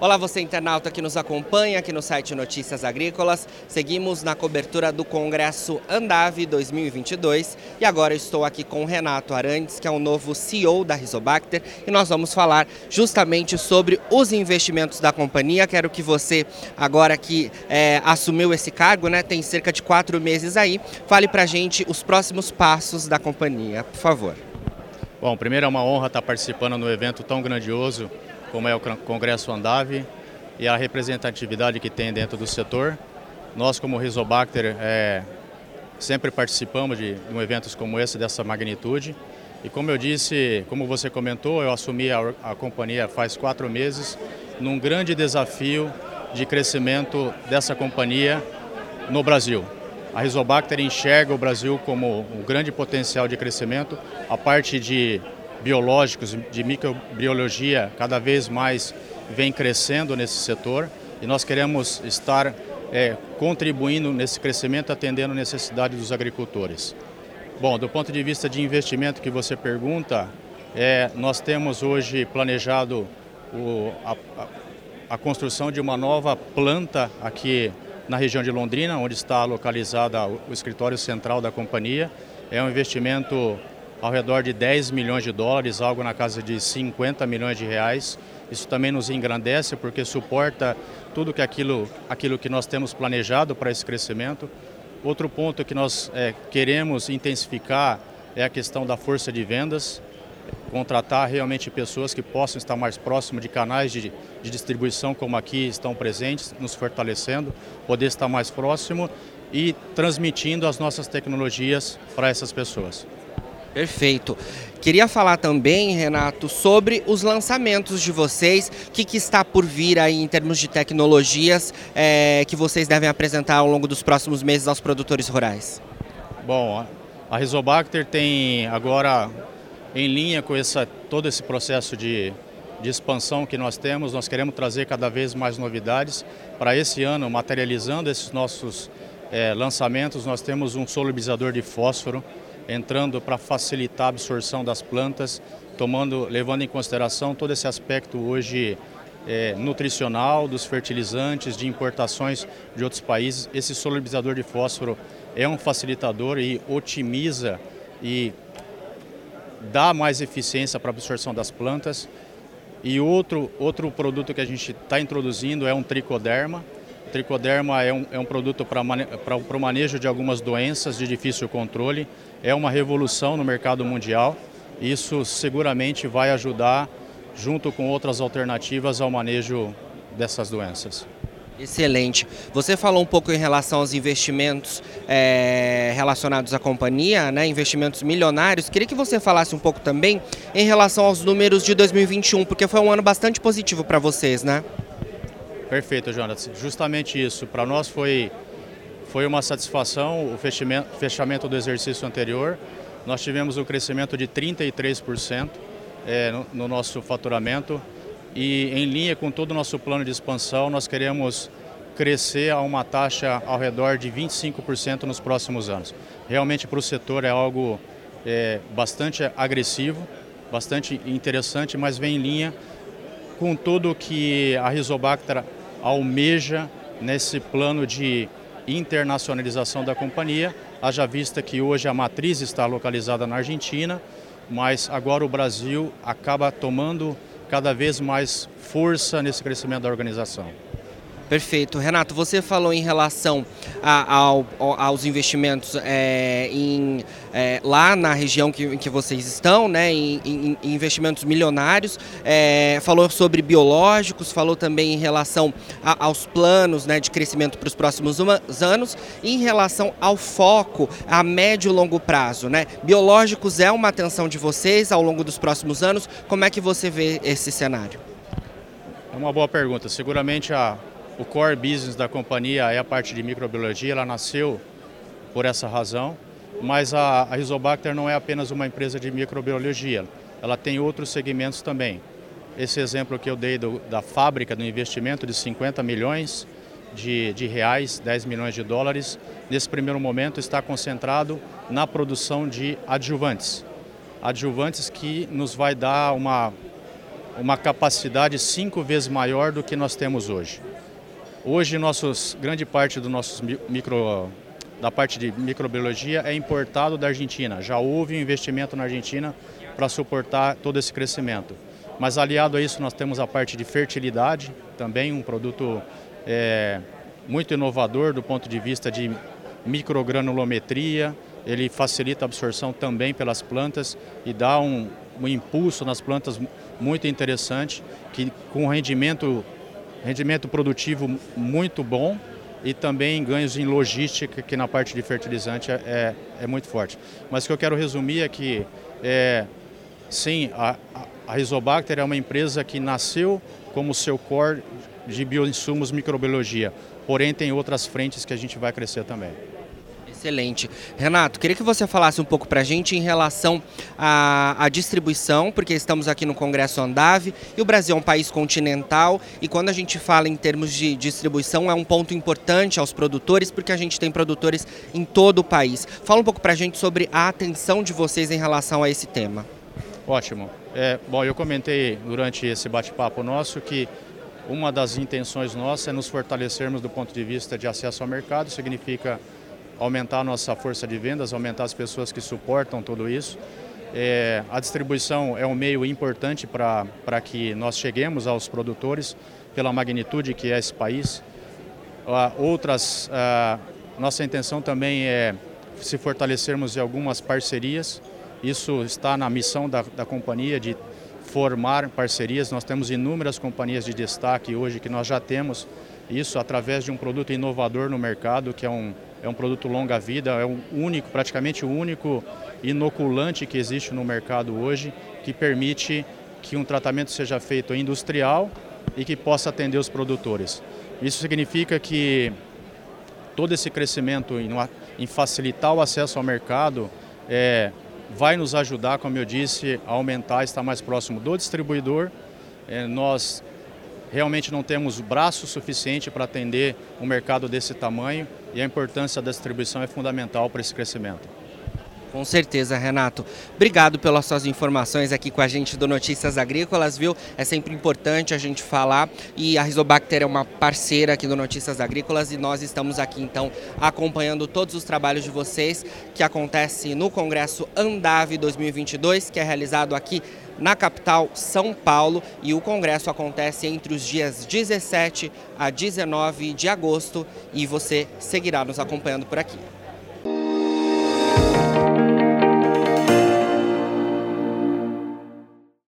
Olá, você internauta que nos acompanha aqui no site Notícias Agrícolas. Seguimos na cobertura do Congresso Andave 2022 e agora estou aqui com o Renato Arantes, que é o novo CEO da Rizobacter, e nós vamos falar justamente sobre os investimentos da companhia. Quero que você, agora que é, assumiu esse cargo, né, tem cerca de quatro meses aí, fale pra gente os próximos passos da companhia, por favor. Bom, primeiro é uma honra estar participando no evento tão grandioso como é o Congresso Andave e a representatividade que tem dentro do setor. Nós, como Rizobacter, é, sempre participamos de, de eventos como esse, dessa magnitude. E como eu disse, como você comentou, eu assumi a, a companhia faz quatro meses, num grande desafio de crescimento dessa companhia no Brasil. A Rizobacter enxerga o Brasil como um grande potencial de crescimento, a parte de biológicos, de microbiologia, cada vez mais vem crescendo nesse setor e nós queremos estar é, contribuindo nesse crescimento, atendendo a necessidade dos agricultores. Bom, do ponto de vista de investimento que você pergunta, é, nós temos hoje planejado o, a, a, construção de uma nova planta aqui na região de Londrina, onde está localizada o escritório central da companhia. É um investimento ao redor de 10 milhões de dólares, algo na casa de 50 milhões de reais. Isso também nos engrandece porque suporta tudo que aquilo, aquilo que nós temos planejado para esse crescimento. Outro ponto que nós é, queremos intensificar é a questão da força de vendas, contratar realmente pessoas que possam estar mais próximo de canais de, de distribuição como aqui estão presentes, nos fortalecendo, poder estar mais próximo e transmitindo as nossas tecnologias para essas pessoas. Perfeito. Queria falar também, Renato, sobre os lançamentos de vocês, o que, que, está por vir aí em termos de tecnologias é, que vocês devem apresentar ao longo dos próximos meses aos produtores rurais. Bom, a Rizobacter tem agora em linha com essa, todo esse processo de, de expansão que nós temos, nós queremos trazer cada vez mais novidades. Para esse ano, materializando esses nossos é, lançamentos, nós temos um solubilizador de fósforo entrando para facilitar a absorção das plantas, tomando, levando em consideração todo esse aspecto hoje é, nutricional dos fertilizantes, de importações de outros países. Esse solubilizador de fósforo é um facilitador e otimiza e dá mais eficiência para a absorção das plantas. E outro, outro produto que a gente está introduzindo é um tricoderma, o tricoderma é um, é um produto para o manejo de algumas doenças de difícil controle. É uma revolução no mercado mundial. Isso seguramente vai ajudar, junto com outras alternativas, ao manejo dessas doenças. Excelente. Você falou um pouco em relação aos investimentos é, relacionados à companhia, né, investimentos milionários. Queria que você falasse um pouco também em relação aos números de 2021, porque foi um ano bastante positivo para vocês, né? Perfeito, Jonas. Justamente isso. Para nós foi, foi uma satisfação o fechamento, do exercício anterior. Nós tivemos um crescimento de 33% é, no nosso faturamento e em linha com todo o nosso plano de expansão, nós queremos crescer a uma taxa ao redor de 25% nos próximos anos. Realmente para o setor é algo é, bastante agressivo, bastante interessante, mas vem em linha com tudo que a Rizobacter almeja nesse plano de internacionalização da companhia, haja vista que hoje a matriz está localizada na Argentina, mas agora o Brasil acaba tomando cada vez mais força nesse crescimento da organização. Perfeito. Renato, você falou em relação a, ao, aos investimentos é, em, é, lá na região que, que vocês estão, né, em, em, em investimentos milionários, é, falou sobre biológicos, falou também em relação a, aos planos né, de crescimento para os próximos anos, em relação ao foco a médio e longo prazo. Né? Biológicos é uma atenção de vocês ao longo dos próximos anos, como é que você vê esse cenário? É uma boa pergunta. Seguramente a, o core business da companhia é a parte de microbiologia, ela nasceu por essa razão, mas a, a Rizobacter não é apenas uma empresa de microbiologia, ela tem outros segmentos também. Esse exemplo que eu dei do, da fábrica, do investimento de 50 milhões de, de reais, 10 milhões de dólares, nesse primeiro momento está concentrado na produção de adjuvantes. Adjuvantes que nos vai dar uma uma capacidade cinco vezes maior do que nós temos hoje. Hoje, nossos, grande parte do nossos micro, da parte de microbiologia é importado da Argentina. Já houve um investimento na Argentina para suportar todo esse crescimento. Mas aliado a isso, nós temos a parte de fertilidade, também um produto é, muito inovador do ponto de vista de microgranulometria. Ele facilita a absorção também pelas plantas e dá um, um impulso nas plantas muito interessante, que com rendimento, rendimento produtivo muito bom e também ganhos em logística, que na parte de fertilizante é, é, é muito forte. Mas o que eu quero resumir é que, é, sim, a, a Rizobacter é uma empresa que nasceu como seu core de bioinsumos microbiologia, porém tem outras frentes que a gente vai crescer também. Excelente. Renato, queria que você falasse um pouco para a gente em relação à, à, distribuição, porque estamos aqui no Congresso Andave e o Brasil é um país continental e quando a gente fala em termos de distribuição é um ponto importante aos produtores, porque a gente tem produtores em todo o país. Fala um pouco para a gente sobre a atenção de vocês em relação a esse tema. Ótimo. É, bom, eu comentei durante esse bate-papo nosso que uma das intenções nossas é nos fortalecermos do ponto de vista de acesso ao mercado, significa aumentar a nossa força de vendas, aumentar as pessoas que suportam tudo isso. É, a distribuição é um meio importante para que nós cheguemos aos produtores, pela magnitude que é esse país. Uh, outras, uh, nossa intenção também é se fortalecermos em algumas parcerias. Isso está na missão da, da companhia de formar parcerias. Nós temos inúmeras companhias de destaque hoje que nós já temos isso através de um produto inovador no mercado, que é um, é um produto longa vida, é o único, praticamente o único inoculante que existe no mercado hoje, que permite que um tratamento seja feito industrial e que possa atender os produtores. Isso significa que todo esse crescimento em, em facilitar o acesso ao mercado é, vai nos ajudar, como eu disse, a aumentar, estar mais próximo do distribuidor. É, nós realmente não temos braço suficiente para atender um mercado desse tamanho e a importância da distribuição é fundamental para esse crescimento. Com certeza, Renato. Obrigado pelas suas informações aqui com a gente do Notícias Agrícolas, viu? É sempre importante a gente falar e a Rizobacter é uma parceira aqui do Notícias Agrícolas e nós estamos aqui então acompanhando todos os trabalhos de vocês que acontece no Congresso Andave 2022, que é realizado aqui na capital São Paulo e o congresso acontece entre os dias 17 a 19 de agosto e você seguirá nos acompanhando por aqui.